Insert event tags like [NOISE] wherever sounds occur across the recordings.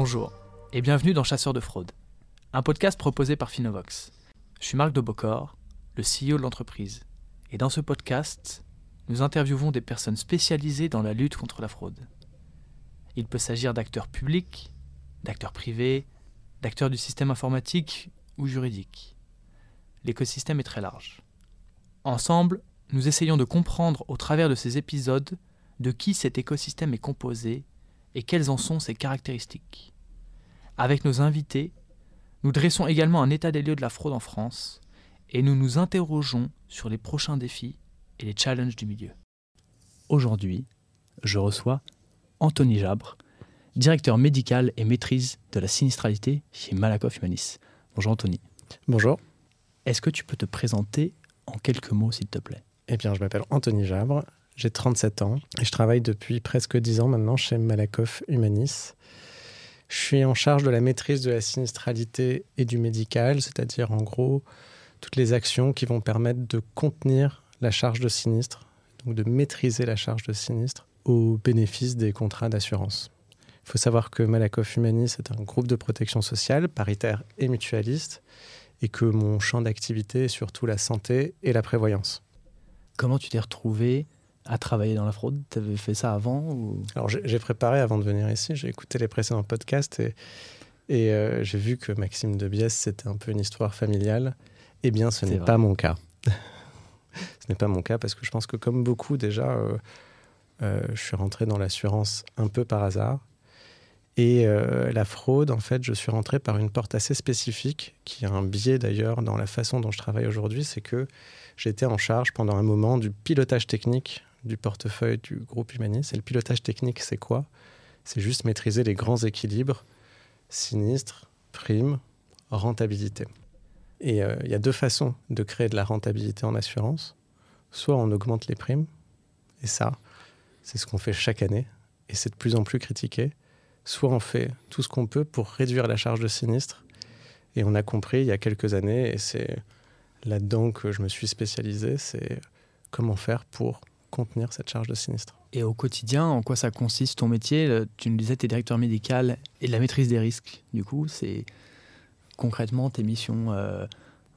Bonjour et bienvenue dans Chasseurs de fraude, un podcast proposé par Finovox. Je suis Marc de Bocor, le CEO de l'entreprise, et dans ce podcast, nous interviewons des personnes spécialisées dans la lutte contre la fraude. Il peut s'agir d'acteurs publics, d'acteurs privés, d'acteurs du système informatique ou juridique. L'écosystème est très large. Ensemble, nous essayons de comprendre au travers de ces épisodes de qui cet écosystème est composé et quelles en sont ses caractéristiques. Avec nos invités, nous dressons également un état des lieux de la fraude en France et nous nous interrogeons sur les prochains défis et les challenges du milieu. Aujourd'hui, je reçois Anthony Jabre, directeur médical et maîtrise de la sinistralité chez Malakoff Humanis. Bonjour Anthony. Bonjour. Est-ce que tu peux te présenter en quelques mots, s'il te plaît? Eh bien, je m'appelle Anthony Jabre, j'ai 37 ans et je travaille depuis presque 10 ans maintenant chez Malakoff Humanis. Je suis en charge de la maîtrise de la sinistralité et du médical, c'est-à-dire en gros toutes les actions qui vont permettre de contenir la charge de sinistre, donc de maîtriser la charge de sinistre au bénéfice des contrats d'assurance. Il faut savoir que Malakoff Humanis est un groupe de protection sociale paritaire et mutualiste et que mon champ d'activité est surtout la santé et la prévoyance. Comment tu t'es retrouvé à travailler dans la fraude? Tu avais fait ça avant ou... Alors j'ai préparé avant de venir ici, j'ai écouté les précédents podcasts et, et euh, j'ai vu que Maxime de Biès, c'était un peu une histoire familiale. Eh bien, ce n'est pas mon cas. [LAUGHS] ce n'est pas mon cas parce que je pense que comme beaucoup déjà, euh, euh, je suis rentré dans l'assurance un peu par hasard. Et la fraude, en fait, je suis rentré par une porte assez spécifique, qui a un biais d'ailleurs dans la façon dont je travaille aujourd'hui, c'est que j'étais en charge pendant un moment du pilotage technique du portefeuille du groupe Humanis. Et le pilotage technique, c'est quoi? C'est juste maîtriser les grands équilibres sinistres, primes, rentabilité. Et euh, il y a deux façons de créer de la rentabilité en assurance. Soit on augmente les primes, et ça, c'est ce qu'on fait chaque année, et c'est de plus en plus critiqué. Soit on fait tout ce qu'on peut pour réduire la charge de sinistre, et on a compris il y a quelques années, et c'est là-dedans que je me suis spécialisé, c'est comment faire pour contenir cette charge de sinistre. Et au quotidien, en quoi ça consiste ton métier? Tu nous disais, tu es directeur médical et de la maîtrise des risques. Du coup, c'est concrètement tes missions euh,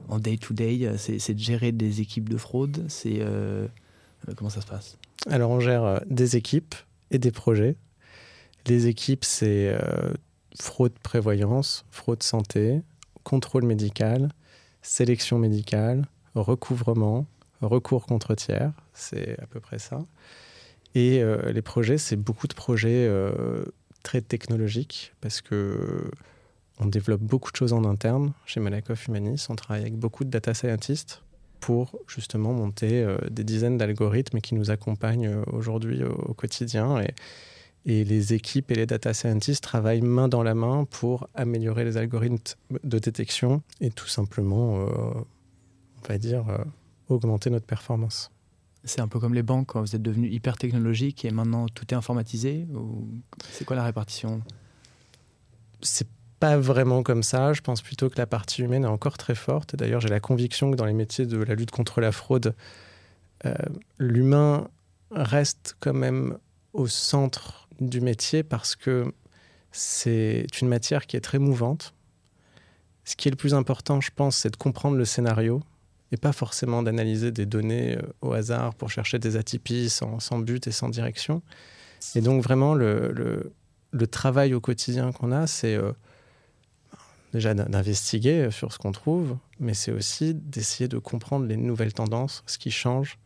en day-to-day, c'est de gérer des équipes de fraude. C'est euh, euh, Comment ça se passe? Alors, on gère des équipes et des projets. Les équipes, c'est fraude prévoyance, fraude santé, contrôle médical, sélection médicale, recouvrement, recours contre tiers, c'est à peu près ça. Et euh, les projets, c'est beaucoup de projets euh, très technologiques parce que on développe beaucoup de choses en interne chez Malakoff Humanis. On travaille avec beaucoup de data scientists pour justement monter euh, des dizaines d'algorithmes qui nous accompagnent aujourd'hui au, quotidien. Et, et, les équipes et les data scientists travaillent main dans la main pour améliorer les algorithmes de détection et tout simplement, on va dire, augmenter notre performance. C'est un peu comme les banques quand vous êtes devenu hyper technologique et maintenant tout est informatisé ou c'est quoi la répartition? C'est pas vraiment comme ça. Je pense plutôt que la partie humaine est encore très forte. D'ailleurs, j'ai la conviction que dans les métiers de la lutte contre la fraude, euh, l'humain reste quand même au centre du métier parce que c'est une matière qui est très mouvante. Ce qui est le plus important, je pense, c'est de comprendre le scénario et pas forcément d'analyser des données euh, au hasard pour chercher des atypies sans, but et sans direction. Et donc vraiment, le, travail au quotidien qu'on a, c'est euh, déjà d'investiguer sur ce qu'on trouve, mais c'est aussi d'essayer de comprendre les nouvelles tendances, ce qui change,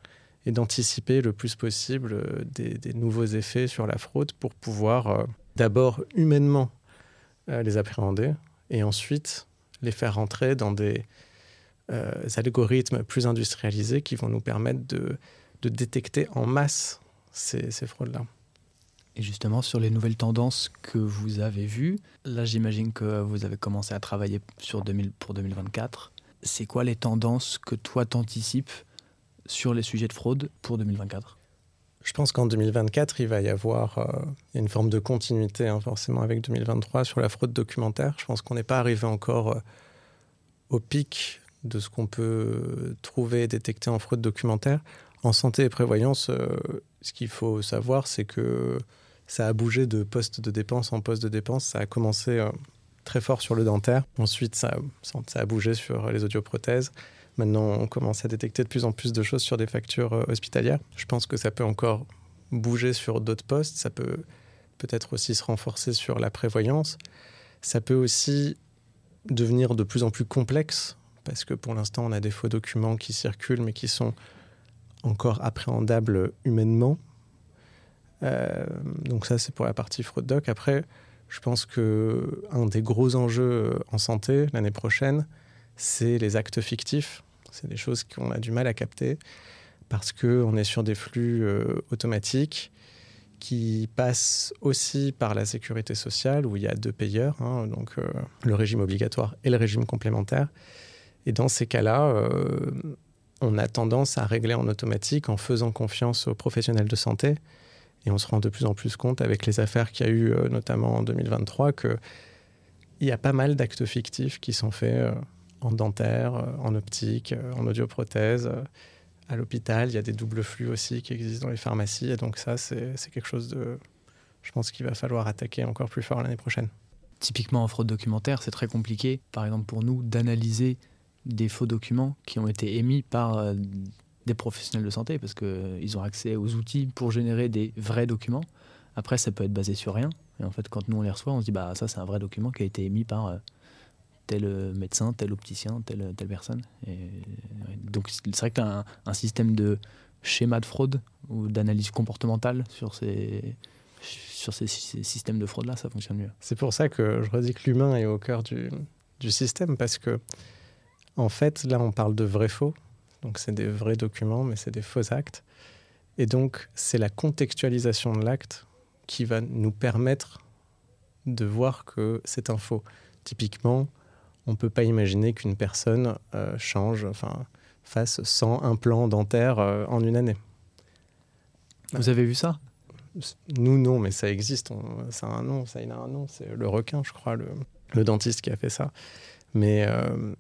et d'anticiper le plus possible euh, des, nouveaux effets sur la fraude pour pouvoir d'abord humainement les appréhender, et ensuite les faire rentrer dans des euh, algorithmes plus industrialisés qui vont nous permettre de, de détecter en masse ces, ces fraudes-là. Et justement, sur les nouvelles tendances que vous avez vues, là j'imagine que vous avez commencé à travailler sur 2000, pour 2024. C'est quoi les tendances que toi t'anticipes sur les sujets de fraude pour 2024 Je pense qu'en 2024, il va y avoir euh, une forme de continuité hein, forcément avec 2023 sur la fraude documentaire. Je pense qu'on n'est pas arrivé encore euh, au pic de ce qu'on peut trouver et détecter en fraude documentaire. En santé et prévoyance, euh, ce qu'il faut savoir, c'est que ça a bougé de poste de dépense en poste de dépense. Ça a commencé euh, très fort sur le dentaire. Ensuite, ça, a bougé sur les audioprothèses. Maintenant, on commence à détecter de plus en plus de choses sur des factures euh, hospitalières. Je pense que ça peut encore bouger sur d'autres postes. Ça peut peut-être aussi se renforcer sur la prévoyance. Ça peut aussi devenir de plus en plus complexe parce que pour l'instant, on a des faux documents qui circulent mais qui sont encore appréhendables humainement. Euh, donc ça, c'est pour la partie fraude doc. Après, je pense que un des gros enjeux en santé l'année prochaine, c'est les actes fictifs. C'est des choses qu'on a du mal à capter parce qu'on est sur des flux euh, automatiques qui passent aussi par la sécurité sociale où il y a deux payeurs, hein, donc euh, le régime obligatoire et le régime complémentaire. Et dans ces cas-là, on a tendance à régler en automatique en faisant confiance aux professionnels de santé. Et on se rend de plus en plus compte avec les affaires qu'il y a eu, euh, notamment en 2023, qu'il y a pas mal d'actes fictifs qui sont faits euh, en dentaire, euh, en optique, en audioprothèse. À l'hôpital, il y a des doubles flux aussi qui existent dans les pharmacies. Et donc ça, c'est quelque chose de, je pense qu'il va falloir attaquer encore plus fort l'année prochaine. Typiquement en fraude documentaire, c'est très compliqué, par exemple pour nous, d'analyser des faux documents qui ont été émis par euh, des professionnels de santé parce qu'ils euh, ont accès aux outils pour générer des vrais documents. Après, ça peut être basé sur rien. Et en fait, quand nous on les reçoit, on se dit bah ça c'est un vrai document qui a été émis par euh, tel médecin, tel opticien, telle, telle personne. Donc c'est vrai que tu as un, système de schéma de fraude ou d'analyse comportementale sur ces, sur ces, systèmes de fraude-là, ça fonctionne mieux. C'est pour ça que je redis que l'humain est au cœur du, du système parce que en fait, là, on parle de vrais faux. Donc, c'est des vrais documents, mais c'est des faux actes. Et donc, c'est la contextualisation de l'acte qui va nous permettre de voir que c'est un faux. Typiquement, on ne peut pas imaginer qu'une personne euh, change, enfin, fasse 100 implants dentaires euh, en une année. Vous avez vu ça? Nous, non, mais ça existe. ça a un nom, ça a un nom. C'est le requin, je crois, le, le, dentiste qui a fait ça. Mais euh,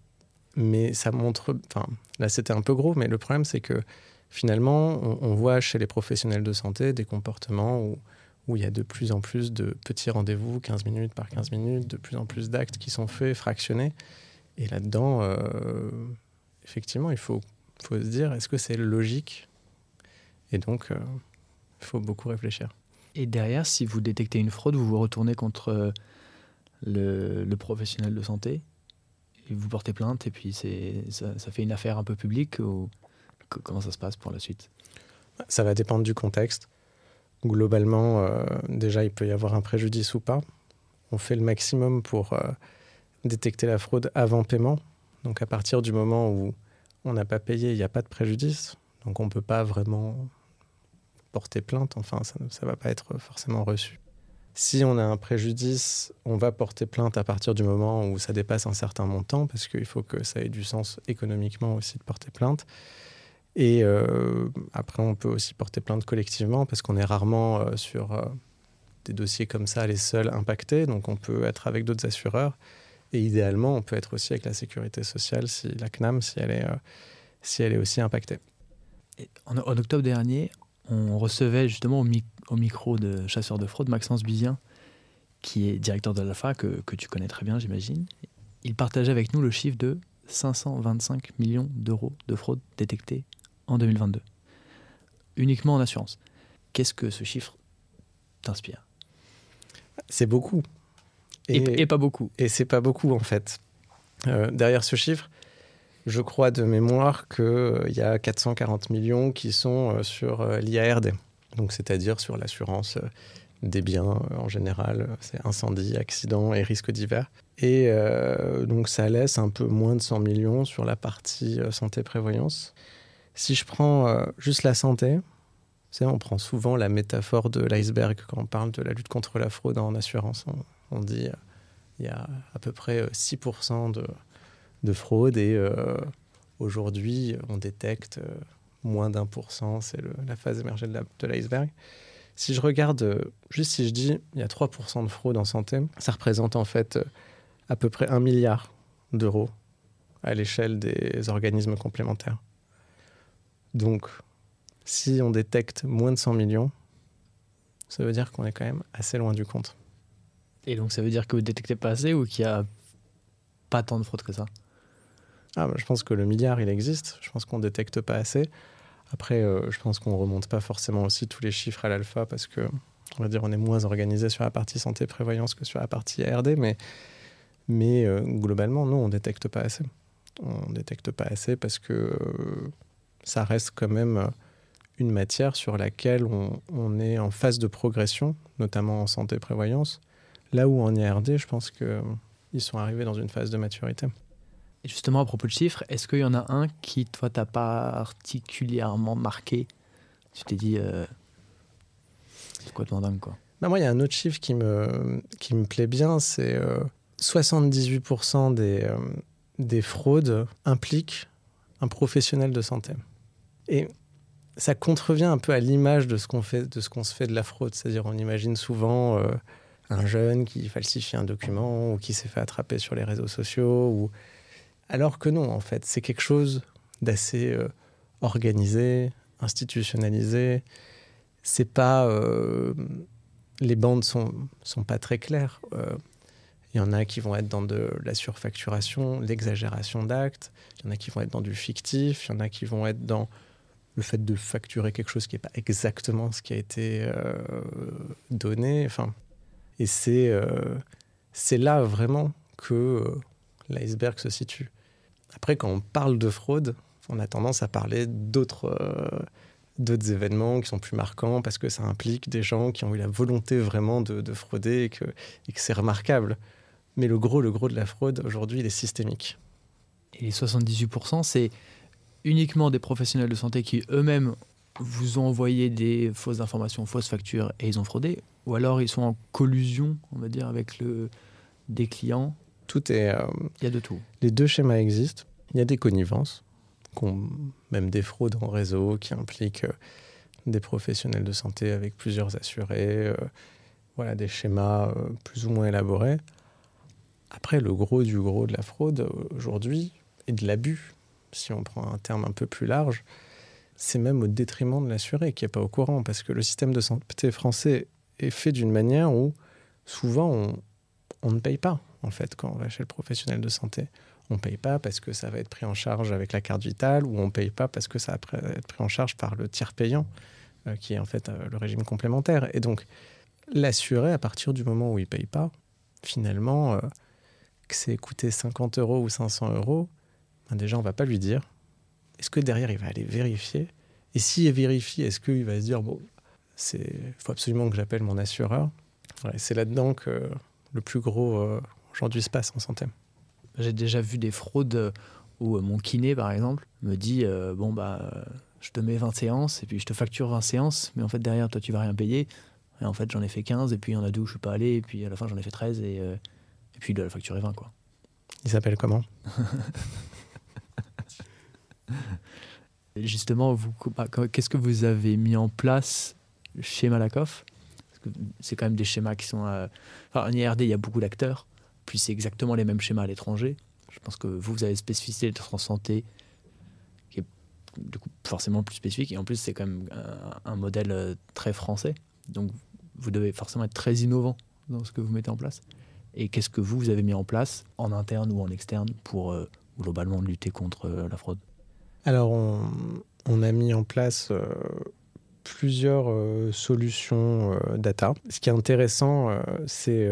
mais ça montre. Enfin, là, c'était un peu gros, mais le problème, c'est que finalement, on, voit chez les professionnels de santé des comportements où, où il y a de plus en plus de petits rendez-vous, 15 minutes par 15 minutes, de plus en plus d'actes qui sont faits, fractionnés. Et là-dedans, euh, effectivement, il faut, faut se dire est-ce que c'est logique? Et donc, euh, il faut beaucoup réfléchir. Et derrière, si vous détectez une fraude, vous vous retournez contre le, le professionnel de santé vous portez plainte et puis c'est ça, fait une affaire un peu publique ou comment ça se passe pour la suite? Ça va dépendre du contexte. Globalement, euh, déjà, il peut y avoir un préjudice ou pas. On fait le maximum pour euh, détecter la fraude avant paiement. Donc à partir du moment où on n'a pas payé, il n'y a pas de préjudice. Donc on ne peut pas vraiment porter plainte. Enfin, ça ne va pas être forcément reçu. Si on a un préjudice, on va porter plainte à partir du moment où ça dépasse un certain montant, parce qu'il faut que ça ait du sens économiquement aussi de porter plainte. Et euh, après, on peut aussi porter plainte collectivement, parce qu'on est rarement euh, sur euh, des dossiers comme ça les seuls impactés. Donc on peut être avec d'autres assureurs. Et idéalement, on peut être aussi avec la sécurité sociale, si la CNAM, si elle est, si elle est aussi impactée. en, en, octobre dernier, on recevait justement au, au, micro de chasseur de fraude Maxence Bizien, qui est directeur de l'ALPHA, que, que tu connais très bien, j'imagine. Il partageait avec nous le chiffre de 525 millions d'euros de fraude détectée en 2022, uniquement en assurance. Qu'est-ce que ce chiffre t'inspire? C'est beaucoup. Et, pas beaucoup. Et c'est pas beaucoup, en fait. Euh, derrière ce chiffre, je crois de mémoire qu'il euh, y a 440 millions qui sont euh, sur euh, l'IARD, donc c'est-à-dire sur l'assurance des biens en général, c'est incendie, accident et risques divers. Et donc ça laisse un peu moins de 100 millions sur la partie santé-prévoyance. Si je prends juste la santé, on prend souvent la métaphore de l'iceberg quand on parle de la lutte contre la fraude en assurance. On, dit il y a à peu près 6% de, de fraude. Et euh, aujourd'hui, on détecte euh, moins d'un pour cent, c'est la phase émergée de l'iceberg. Si je regarde, euh, juste si je dis il y a 3% de fraude en santé, ça représente en fait à peu près un milliard d'euros à l'échelle des organismes complémentaires. Donc, si on détecte moins de 100 millions, ça veut dire qu'on est quand même assez loin du compte. Et donc ça veut dire que vous détectez pas assez ou qu'il n'y a pas tant de fraude que ça? Ah, bah, Je pense que le milliard, il existe. Je pense qu'on ne détecte pas assez. Après, euh, je pense qu'on ne remonte pas forcément aussi tous les chiffres à l'alpha parce que, on va dire, on est moins organisé sur la partie santé-prévoyance que sur la partie RD, mais, mais euh, globalement, nous, on ne détecte pas assez. On ne détecte pas assez parce que euh, ça reste quand même une matière sur laquelle on, est en phase de progression, notamment en santé-prévoyance, là où en IRD, je pense qu'ils sont arrivés dans une phase de maturité. Et justement, à propos de chiffres, est-ce qu'il y en a un qui, toi, t'a particulièrement marqué? Tu t'es dit, euh, c'est quoi ton dingue, quoi bah Moi, il y a un autre chiffre qui me, qui me plaît bien, c'est 78% euh, des, euh, des fraudes impliquent un professionnel de santé. Et ça contrevient un peu à l'image de ce qu'on fait, de se fait de la fraude. C'est-à-dire, on imagine souvent un jeune qui falsifie un document ou qui s'est fait attraper sur les réseaux sociaux ou alors que non, en fait, c'est quelque chose d'assez euh, organisé, institutionnalisé. C'est pas. Euh, les bandes sont, sont pas très claires. Il euh, y en a qui vont être dans de la surfacturation, l'exagération d'actes. Il y en a qui vont être dans du fictif. Il y en a qui vont être dans le fait de facturer quelque chose qui n'est pas exactement ce qui a été donné. Enfin, et c'est c'est là vraiment que l'iceberg se situe. Après, quand on parle de fraude, on a tendance à parler d'autres euh, événements qui sont plus marquants parce que ça implique des gens qui ont eu la volonté vraiment de, frauder et que, que c'est remarquable. Mais le gros, le gros de la fraude aujourd'hui, il est systémique. Et les 78%, c'est uniquement des professionnels de santé qui eux-mêmes vous ont envoyé des fausses informations, fausses factures et ils ont fraudé Ou alors ils sont en collusion, on va dire, avec le, des clients tout est. Euh, il y a de tout. Les deux schémas existent. Il y a des connivences, même des fraudes en réseau qui impliquent euh, des professionnels de santé avec plusieurs assurés. Euh, voilà, des schémas plus ou moins élaborés. Après, le gros du gros de la fraude aujourd'hui et de l'abus, si on prend un terme un peu plus large, c'est même au détriment de l'assuré qui n'est pas au courant, parce que le système de santé français est fait d'une manière où souvent on, on ne paye pas en fait, quand on va chez le professionnel de santé. On ne paye pas parce que ça va être pris en charge avec la carte vitale ou on ne paye pas parce que ça va être pris en charge par le tiers payant, euh, qui est en fait euh, le régime complémentaire. Et donc, l'assuré, à partir du moment où il ne paye pas, finalement, euh, que c'est coûté 50 euros ou 500 euros, ben déjà, on ne va pas lui dire. Est-ce que derrière, il va aller vérifier? Et s'il vérifie, est-ce qu'il va se dire, bon, il faut absolument que j'appelle mon assureur? C'est là-dedans que le plus gros aujourd'hui se passe en santé. J'ai déjà vu des fraudes où euh, mon kiné, par exemple, me dit euh, Bon, bah, je te mets 20 séances et puis je te facture 20 séances, mais en fait, derrière, toi, tu vas rien payer. Et en fait, j'en ai fait 15 et puis il y en a deux où je suis pas allé, et puis à la fin, j'en ai fait 13 et, euh, et puis il doit la facturer 20, quoi. Il s'appelle comment? [LAUGHS] Justement, vous, bah, qu'est-ce que vous avez mis en place chez Malakoff? C'est quand même des schémas qui sont. enfin, en IRD, il y a beaucoup d'acteurs. Puis c'est exactement les mêmes schémas à l'étranger. Je pense que vous, vous avez spécificité de santé qui est du coup forcément plus spécifique. Et en plus, c'est quand même un, modèle euh, très français. Donc vous devez forcément être très innovant dans ce que vous mettez en place. Et qu'est-ce que vous, vous avez mis en place en interne ou en externe pour euh, globalement lutter contre euh, la fraude? Alors, on, a mis en place plusieurs solutions data. Ce qui est intéressant, c'est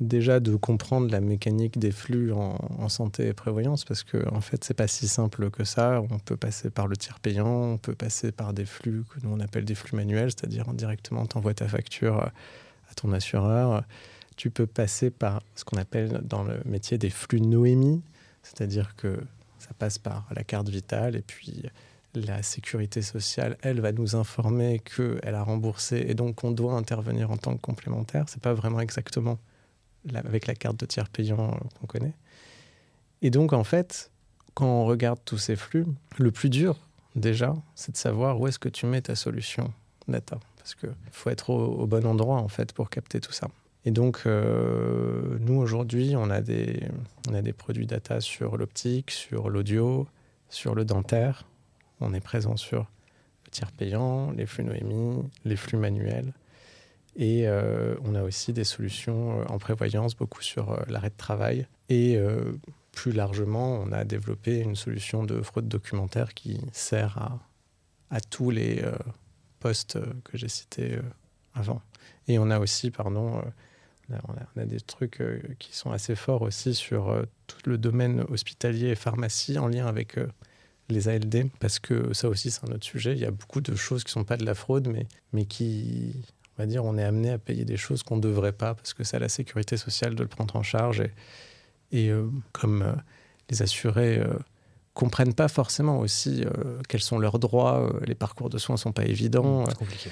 déjà de comprendre la mécanique des flux en, santé et prévoyance parce que en fait c'est pas si simple que ça on peut passer par le tiers payant on peut passer par des flux que nous on appelle des flux manuels c'est-à-dire directement tu envoies ta facture à ton assureur tu peux passer par ce qu'on appelle dans le métier des flux Noémie c'est-à-dire que ça passe par la carte vitale et puis la sécurité sociale, elle, va nous informer qu'elle a remboursé et donc on doit intervenir en tant que complémentaire. C'est pas vraiment exactement avec la carte de tiers payant qu'on connaît. Et donc, en fait, quand on regarde tous ces flux, le plus dur, déjà, c'est de savoir où est-ce que tu mets ta solution data. Parce qu'il faut être au, bon endroit, en fait, pour capter tout ça. Et donc, euh, nous, aujourd'hui, on, a des, on a des produits data sur l'optique, sur l'audio, sur le dentaire. On est présent sur le tiers payant, les flux Noémie, les flux manuels. Et on a aussi des solutions en prévoyance, beaucoup sur l'arrêt de travail. Et plus largement, on a développé une solution de fraude documentaire qui sert à, tous les postes que j'ai cités avant. Et on a aussi, pardon, on a, des trucs euh, qui sont assez forts aussi sur euh, tout le domaine hospitalier et pharmacie en lien avec euh, les ALD, parce que ça aussi c'est un autre sujet. Il y a beaucoup de choses qui ne sont pas de la fraude, mais, mais qui, on va dire, on est amené à payer des choses qu'on ne devrait pas, parce que c'est à la sécurité sociale de le prendre en charge. Et, et comme les assurés comprennent pas forcément aussi quels sont leurs droits, les parcours de soins ne sont pas évidents. C'est compliqué.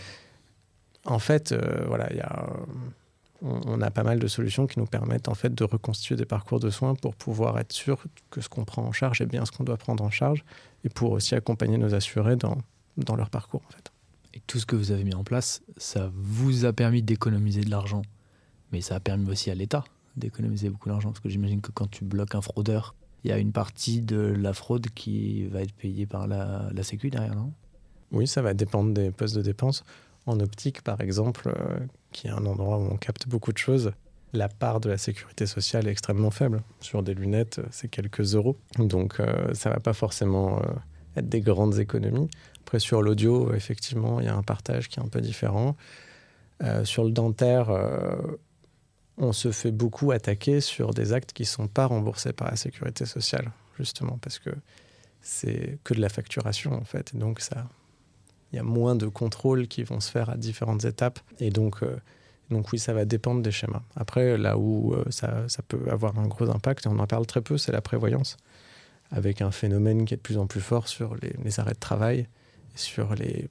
En fait, voilà, il y a on, a pas mal de solutions qui nous permettent en fait de reconstituer des parcours de soins pour pouvoir être sûr que ce qu'on prend en charge est bien ce qu'on doit prendre en charge et pour aussi accompagner nos assurés dans, dans leur parcours en fait. Tout ce que vous avez mis en place, ça vous a permis d'économiser de l'argent, mais ça a permis aussi à l'État d'économiser beaucoup d'argent parce que j'imagine que quand tu bloques un fraudeur, il y a une partie de la fraude qui va être payée par la, la Sécu derrière, non? Oui, ça va dépendre des postes de dépenses. En optique, par exemple, euh, qui est un endroit où on capte beaucoup de choses, la part de la sécurité sociale est extrêmement faible. Sur des lunettes, c'est quelques euros. Donc euh, ça ne va pas forcément euh, être des grandes économies. Après, sur l'audio, effectivement, il y a un partage qui est un peu différent. sur le dentaire, on se fait beaucoup attaquer sur des actes qui ne sont pas remboursés par la sécurité sociale, justement, parce que c'est que de la facturation, en fait. Donc il y a moins de contrôles qui vont se faire à différentes étapes. Et donc, euh, donc oui, ça va dépendre des schémas. Après, là où euh, ça, ça, peut avoir un gros impact, et on en parle très peu, c'est la prévoyance, avec un phénomène qui est de plus en plus fort sur les, arrêts de travail, sur les,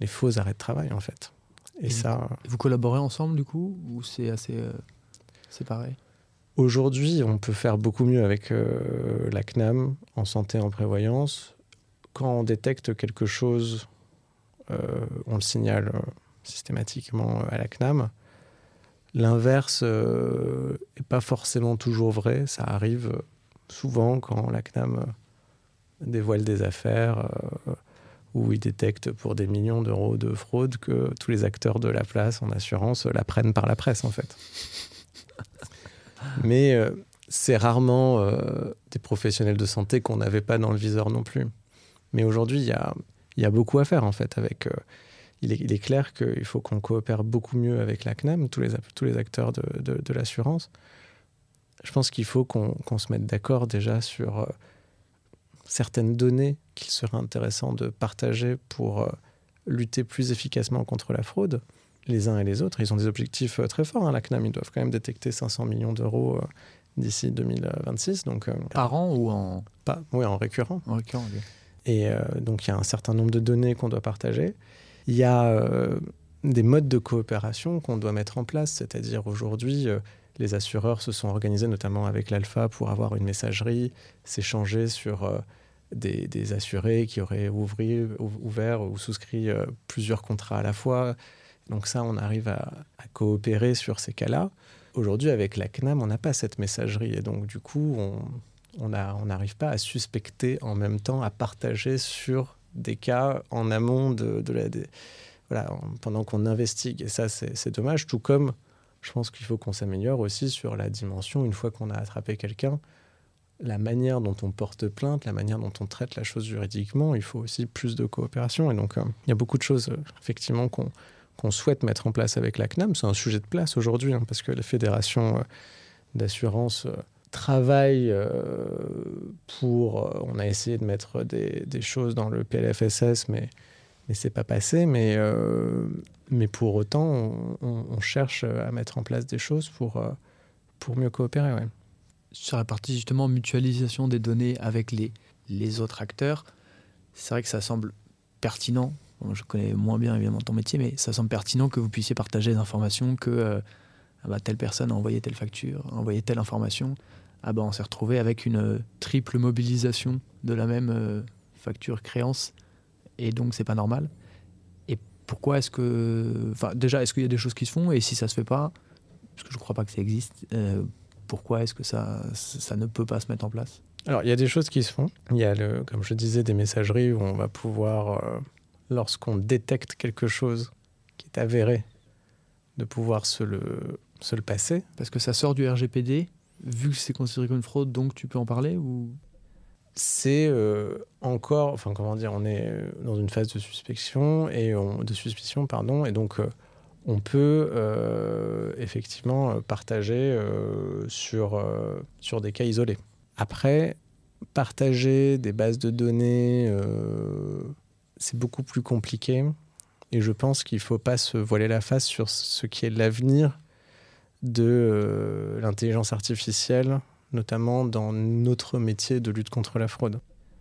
les, faux arrêts de travail, en fait. Et, ça... Vous collaborez ensemble, du coup, ou c'est assez euh, séparé? Aujourd'hui, on peut faire beaucoup mieux avec la CNAM en santé en prévoyance. Quand on détecte quelque chose euh, on le signale euh, systématiquement à la CNAM. L'inverse n'est euh, pas forcément toujours vrai. Ça arrive souvent quand la CNAM dévoile des affaires où il détecte pour des millions d'euros de fraude que tous les acteurs de la place en assurance la prennent par la presse en fait. Mais c'est rarement des professionnels de santé qu'on n'avait pas dans le viseur non plus. Mais aujourd'hui, il y a beaucoup à faire en fait. Euh, il, est, clair qu'il faut qu'on coopère beaucoup mieux avec la CNAM, tous les, acteurs de, l'assurance. Je pense qu'il faut qu'on se mette d'accord déjà sur euh, certaines données qu'il serait intéressant de partager pour euh, lutter plus efficacement contre la fraude. Les uns et les autres, ils ont des objectifs très forts. Hein. La CNAM, ils doivent quand même détecter 500 millions d'euros d'ici 2026. Donc, Par an ou en... Pas, oui, en récurrent. En récurrent, et euh, donc, il y a un certain nombre de données qu'on doit partager. Il y a euh, des modes de coopération qu'on doit mettre en place, c'est-à-dire aujourd'hui, euh, les assureurs se sont organisés notamment avec l'Alpha pour avoir une messagerie, s'échanger sur des, assurés qui auraient ouvert ou souscrit plusieurs contrats à la fois. Donc ça, on arrive à, coopérer sur ces cas-là. Aujourd'hui, avec la CNAM, on n'a pas cette messagerie. Et donc, du coup, on, n'arrive pas à suspecter en même temps, à partager sur des cas en amont de, la, pendant qu'on investigue. Et ça, c'est dommage, tout comme je pense qu'il faut qu'on s'améliore aussi sur la dimension, une fois qu'on a attrapé quelqu'un, la manière dont on porte plainte, la manière dont on traite la chose juridiquement, il faut aussi plus de coopération. Et donc, euh, il y a beaucoup de choses, euh, effectivement, qu'on souhaite mettre en place avec la CNAM. C'est un sujet de place aujourd'hui, hein, parce que la fédération euh, d'assurance travail euh, pour. On a essayé de mettre des, choses dans le PLFSS, mais, mais c'est pas passé. Mais, mais pour autant, on, cherche à mettre en place des choses pour, pour mieux coopérer. Ouais. Sur la partie justement mutualisation des données avec les, les autres acteurs, c'est vrai que ça semble pertinent. je connais moins bien évidemment ton métier, mais ça semble pertinent que vous puissiez partager des informations que ah bah, telle personne a envoyé telle facture, envoyé telle information ah ben on s'est retrouvé avec une euh, triple mobilisation de la même euh, facture créance et donc c'est pas normal. Et pourquoi est-ce que, enfin déjà est-ce qu'il y a des choses qui se font? Et si ça se fait pas, parce que je crois pas que ça existe, euh, pourquoi est-ce que ça, ça ne peut pas se mettre en place Alors il y a des choses qui se font. Il y a le, comme je disais, des messageries où on va pouvoir, lorsqu'on détecte quelque chose qui est avéré, de pouvoir se le, se le passer. Parce que ça sort du RGPD, vu que c'est considéré comme une fraude, donc tu peux en parler ou? C'est euh, encore, enfin comment dire, on est dans une phase de suspicion et de suspicion pardon, et donc euh, on peut euh, effectivement partager sur sur des cas isolés. Après, partager des bases de données, c'est beaucoup plus compliqué et je pense qu'il ne faut pas se voiler la face sur ce qui est l'avenir de l'intelligence artificielle notamment dans notre métier de lutte contre la fraude.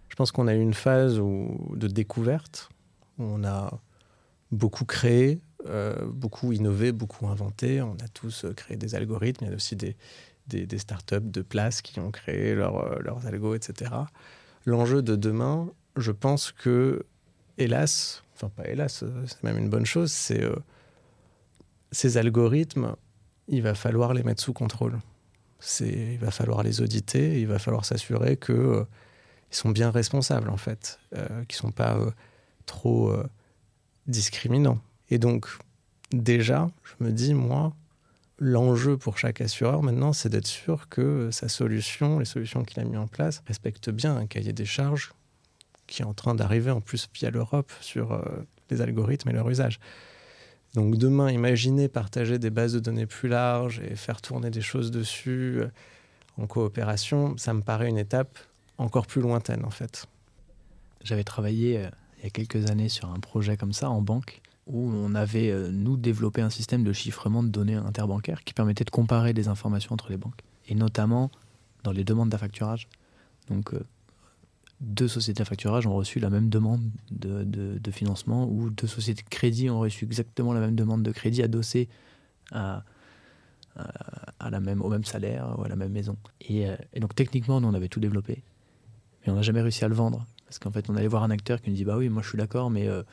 Je pense qu'on a eu une phase de découverte, où on a beaucoup créé, euh, beaucoup innové, beaucoup inventé. On a tous euh, créé des algorithmes. Il y a aussi des, des, startups de place qui ont créé euh, leurs algos, etc. L'enjeu de demain, je pense que, hélas, enfin pas hélas, c'est même une bonne chose, c'est ces algorithmes, il va falloir les mettre sous contrôle il va falloir les auditer, il va falloir s'assurer qu'ils euh, sont bien responsables en fait, euh, qu'ils ne sont pas euh, trop discriminants. Et donc déjà, je me dis moi, l'enjeu pour chaque assureur maintenant, c'est d'être sûr que sa solution, les solutions qu'il a mis en place, respectent bien un cahier des charges qui est en train d'arriver en plus via l'Europe sur les algorithmes et leur usage. Donc demain, imaginez partager des bases de données plus larges et faire tourner des choses dessus euh, en coopération, ça me paraît une étape encore plus lointaine en fait. J'avais travaillé euh, il y a quelques années sur un projet comme ça en banque où on avait, euh, nous, développé un système de chiffrement de données interbancaires qui permettait de comparer des informations entre les banques, et notamment dans les demandes d'affacturage. Donc, deux sociétés de facturage ont reçu la même demande de, financement ou deux sociétés de crédit ont reçu exactement la même demande de crédit adossée à, la même, au même salaire ou à la même maison. Et, euh, donc techniquement, nous, on avait tout développé, mais on n'a jamais réussi à le vendre. Parce qu'en fait, on allait voir un acteur qui nous dit Bah oui, moi je suis d'accord, mais euh,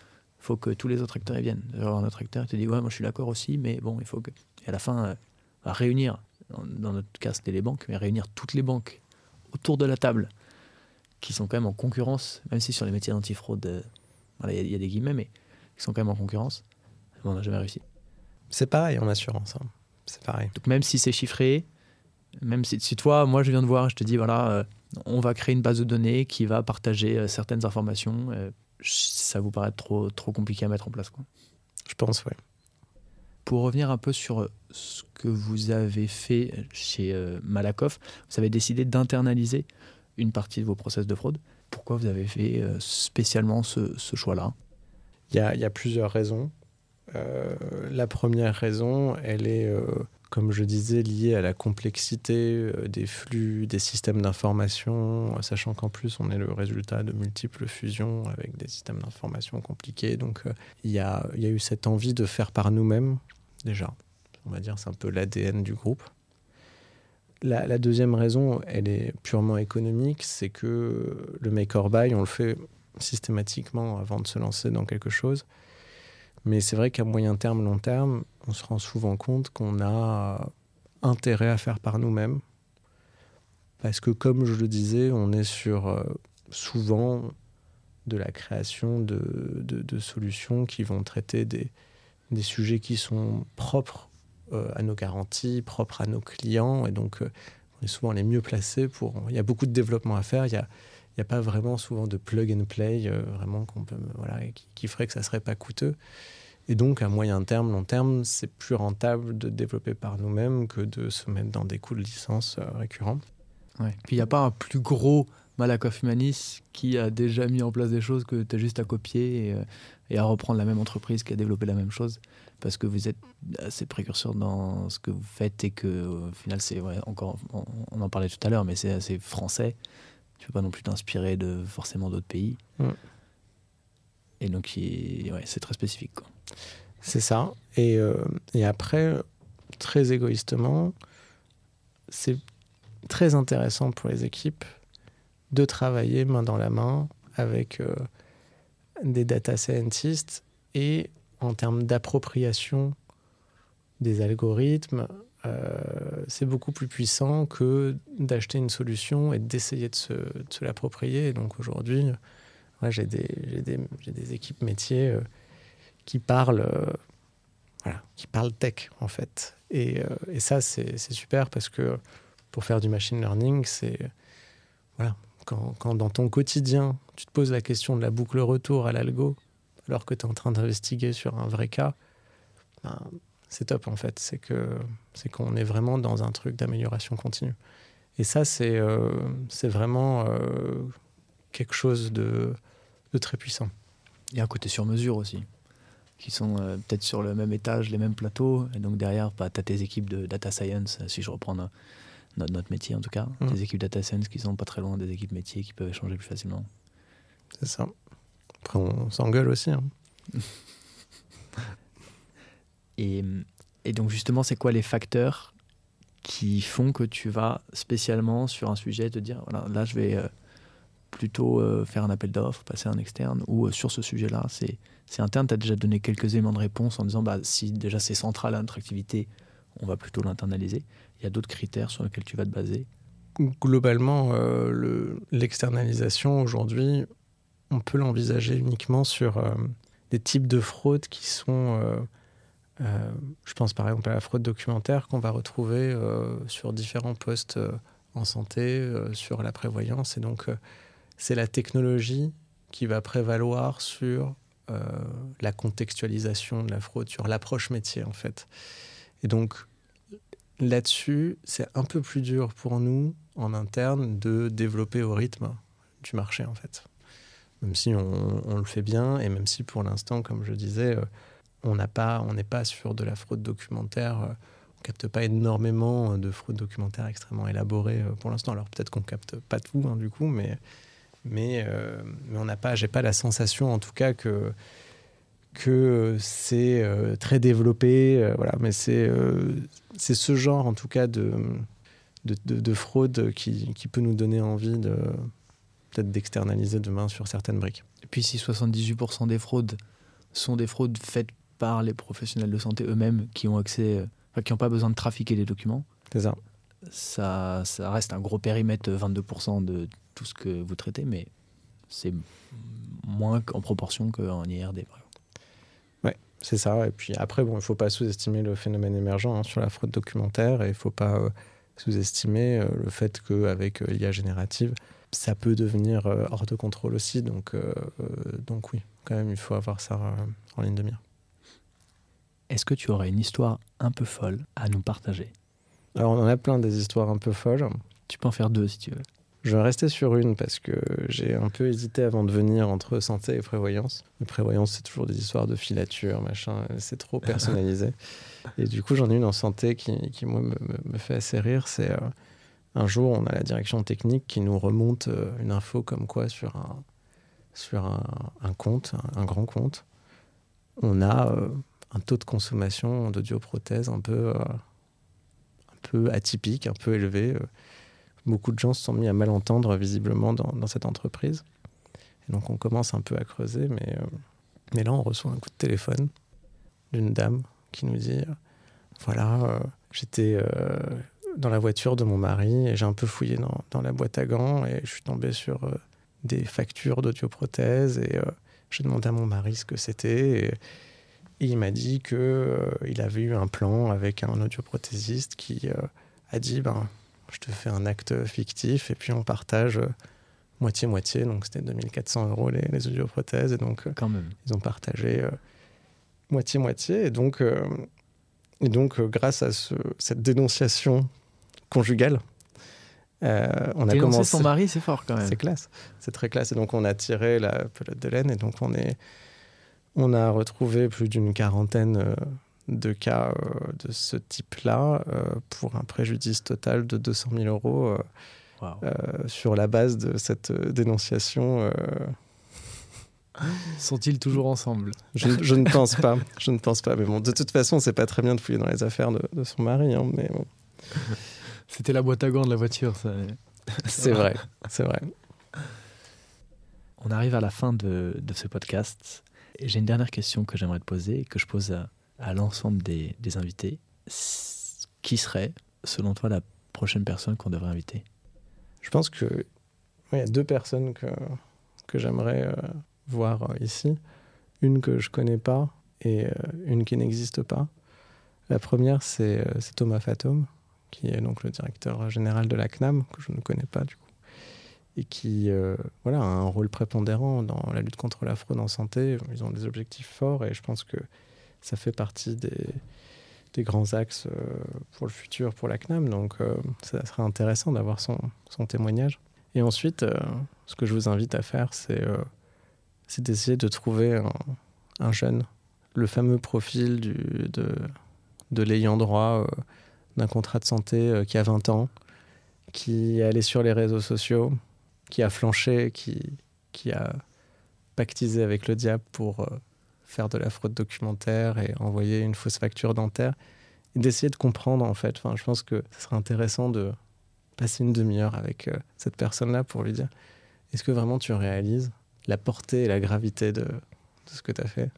faut que tous les autres acteurs y viennent. Alors, un autre acteur te dit Ouais, moi je suis d'accord aussi, mais bon, il faut que. Et à la fin, euh, à réunir, dans notre cas, c'était les banques, mais réunir toutes les banques autour de la table qui sont quand même en concurrence, même si sur les métiers d'antifraude, euh, il y, a des guillemets, mais qui sont quand même en concurrence. On n'a jamais réussi. C'est pareil en assurance. Hein. C'est pareil. Donc même si c'est chiffré, même si, si, toi, moi je viens de voir, je te dis voilà, euh, on va créer une base de données qui va partager euh, certaines informations, ça vous paraît trop, trop compliqué à mettre en place. Quoi. Je pense, oui. Pour revenir un peu sur ce que vous avez fait chez Malakoff, vous avez décidé d'internaliser une partie de vos process de fraude. Pourquoi vous avez fait euh, spécialement ce, choix-là? Il y, a, plusieurs raisons. Euh, la première raison, elle est, euh, comme je disais, liée à la complexité des flux, des systèmes d'information, sachant qu'en plus, on est le résultat de multiples fusions avec des systèmes d'information compliqués. Donc, il y, a, il y a eu cette envie de faire par nous-mêmes, déjà. On va dire, c'est un peu l'ADN du groupe. La, deuxième raison, elle est purement économique, c'est que le make or buy, on le fait systématiquement avant de se lancer dans quelque chose. Mais c'est vrai qu'à moyen terme, long terme, on se rend souvent compte qu'on a intérêt à faire par nous-mêmes. Parce que comme je le disais, on est sur euh, souvent de la création de, solutions qui vont traiter des, sujets qui sont propres euh, à nos garanties, propres à nos clients. Et donc, euh, on est souvent les mieux placés pour. Il y a beaucoup de développement à faire. Il n'y a, il a pas vraiment souvent de plug and play, euh, vraiment, qu'on peut, voilà, qui, ferait que ça serait pas coûteux. Et donc, à moyen terme, long terme, c'est plus rentable de développer par nous-mêmes que de se mettre dans des coûts de licence récurrents. Ouais. Puis, il n'y a pas un plus gros Malakoff Humanis qui a déjà mis en place des choses que tu as juste à copier et, et, à reprendre la même entreprise qui a développé la même chose parce que vous êtes assez précurseur dans ce que vous faites et que au final c'est encore on, en parlait tout à l'heure mais c'est assez français tu peux pas non plus t'inspirer de forcément d'autres pays. Mm. et donc ouais, c'est très spécifique c'est ça. Et, euh, et après très égoïstement c'est très intéressant pour les équipes de travailler main dans la main avec euh, des data scientists et en termes d'appropriation des algorithmes, c'est beaucoup plus puissant que d'acheter une solution et d'essayer de se, l'approprier. donc aujourd'hui, j'ai des, des, équipes métiers euh, qui parlent, euh, voilà, qui parlent tech en fait. Et, et ça, c'est super parce que pour faire du machine learning, c'est voilà, quand, quand, dans ton quotidien, tu te poses la question de la boucle retour à l'algo, alors que tu es en train d'investiguer sur un vrai cas, ben, c'est top en fait. C'est que c'est qu'on est vraiment dans un truc d'amélioration continue. Et ça, c'est euh, c'est vraiment euh, quelque chose de, de, très puissant. Il y a un côté sur mesure aussi, qui sont euh, peut-être sur le même étage, les mêmes plateaux. Et donc derrière, bah, tu as tes équipes de data science, si je reprends notre, notre métier en tout cas, mmh. des équipes data science qui sont pas très loin des équipes métiers qui peuvent échanger plus facilement. C'est ça. Après, on s'engueule aussi. Hein. [LAUGHS] et, donc justement, c'est quoi les facteurs qui font que tu vas spécialement sur un sujet te dire voilà, là je vais euh, plutôt euh, faire un appel d'offres, passer un externe, ou euh, sur ce sujet-là, c'est, c'est interne, tu as déjà donné quelques éléments de réponse en disant bah, si déjà c'est central à notre activité, on va plutôt l'internaliser. Il y a d'autres critères sur lesquels tu vas te baser? Globalement, l'externalisation aujourd'hui, on peut l'envisager uniquement sur des types de fraudes qui sont euh, je pense par exemple à la fraude documentaire qu'on va retrouver euh, sur différents postes euh, en santé, sur la prévoyance. Et donc, c'est la technologie qui va prévaloir sur la contextualisation de la fraude, sur l'approche métier en fait. Et donc, là-dessus, c'est un peu plus dur pour nous en interne de développer au rythme du marché en fait. Même si on, on le fait bien et même si pour l'instant, comme je disais, on n'a pas, on n'est pas sur de la fraude documentaire. Euh, on capte pas énormément euh, de fraude documentaire extrêmement élaborée euh, pour l'instant. Alors peut-être qu'on capte pas tout hein, du coup, mais mais, mais on n'a pas, j'ai pas la sensation en tout cas que que c'est très développé. voilà, mais c'est c'est ce genre en tout cas de de, de, fraude qui, qui, peut nous donner envie de peut-être d'externaliser demain sur certaines briques. Et puis si 78% des fraudes sont des fraudes faites par les professionnels de santé eux-mêmes qui ont accès, euh, enfin, qui n'ont pas besoin de trafiquer les documents. C'est ça. ça. Ça reste un gros périmètre, 22% de tout ce que vous traitez, mais c'est moins en proportion qu'en IRD, par exemple. Ouais, c'est ça. Et puis après, bon, il ne faut pas sous-estimer le phénomène émergent hein, sur la fraude documentaire et il ne faut pas euh, sous-estimer euh, le fait qu'avec l'IA générative, ça peut devenir hors de contrôle aussi. Donc, donc oui, quand même, il faut avoir ça en ligne de mire. Est-ce que tu aurais une histoire un peu folle à nous partager? Alors, on en a plein des histoires un peu folles. Tu peux en faire deux si tu veux. Je vais rester sur une parce que j'ai un peu hésité avant de venir entre santé et prévoyance. Mais prévoyance, c'est toujours des histoires de filature, machin. C'est trop [LAUGHS] personnalisé. et du coup, j'en ai une en santé qui, qui moi, me, fait assez rire. C'est euh, un jour, on a la direction technique qui nous remonte euh, une info comme quoi sur un, sur un, compte, un, grand compte, on a euh, un taux de consommation d'audioprothèses un peu, euh, un peu atypique, un peu élevé. Euh, beaucoup de gens se sont mis à mal entendre visiblement dans, cette entreprise. Et donc on commence un peu à creuser, mais, euh, mais là on reçoit un coup de téléphone d'une dame qui nous dit, voilà, j'étais dans la voiture de mon mari et j'ai un peu fouillé dans, dans, la boîte à gants et je suis tombé sur des factures d'audioprothèses et j'ai demandé à mon mari ce que c'était. Et il m'a dit qu'il euh, il avait eu un plan avec un audioprothésiste qui euh, a dit ben, Je te fais un acte fictif et puis on partage euh, moitié-moitié. Donc c'était 2400 euros les, les audioprothèses. Et donc Quand même. ils ont partagé moitié-moitié. Et donc, et donc grâce à ce, cette dénonciation conjugale, euh, on a commencé son mari, c'est fort quand même. C'est classe, c'est très classe. Et donc on a tiré la pelote de laine et donc on est on a retrouvé plus d'une quarantaine euh, de cas euh, de ce type-là euh, pour un préjudice total de 200 000 euros sur la base de cette dénonciation. Sont-ils toujours ensemble? Je, ne pense pas. Je ne pense pas. Mais bon, de toute façon, c'est pas très bien de fouiller dans les affaires de, son mari. Hein, mais [LAUGHS] C'était la boîte à gants de la voiture, ça. c'est vrai, c'est vrai. On arrive à la fin de, de ce podcast. J'ai une dernière question que j'aimerais te poser, que je pose à, l'ensemble des, invités. Qui serait, selon toi, la prochaine personne qu'on devrait inviter? Je pense qu'il y a deux personnes que, j'aimerais euh, voir ici. Une que je connais pas et une qui n'existe pas. La première, c'est Thomas Fatom, qui est donc le directeur général de la CNAM, que je ne connais pas du coup, et qui voilà, a un rôle prépondérant dans la lutte contre la fraude en santé. Ils ont des objectifs forts et je pense que ça fait partie des, grands axes euh, pour le futur pour la CNAM. Donc, euh, ça serait intéressant d'avoir son, témoignage. Et ensuite, euh, ce que je vous invite à faire, c'est d'essayer de trouver un, un, jeune, le fameux profil de, de l'ayant droit d'un contrat de santé qui a 20 ans, qui est allé sur les réseaux sociaux, qui a flanché, qui, qui a pactisé avec le diable pour faire de la fraude documentaire et envoyer une fausse facture dentaire, et d'essayer de comprendre en fait. Enfin, je pense que ce serait intéressant de passer une demi-heure avec euh, cette personne-là pour lui dire est-ce que vraiment tu réalises la portée et la gravité de, de ce que tu as fait?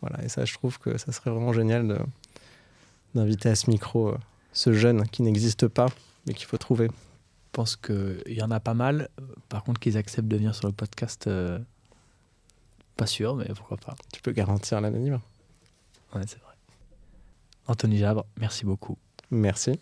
Voilà, et ça, je trouve que ça serait vraiment génial d'inviter à ce micro euh, ce jeune qui n'existe pas, mais qu'il faut trouver. Je pense qu'il y en a pas mal. Par contre, qu'ils acceptent de venir sur le podcast, euh, pas sûr, mais pourquoi pas. Tu peux garantir l'anonymat. Ouais, c'est vrai. Anthony Jabre, merci beaucoup. Merci.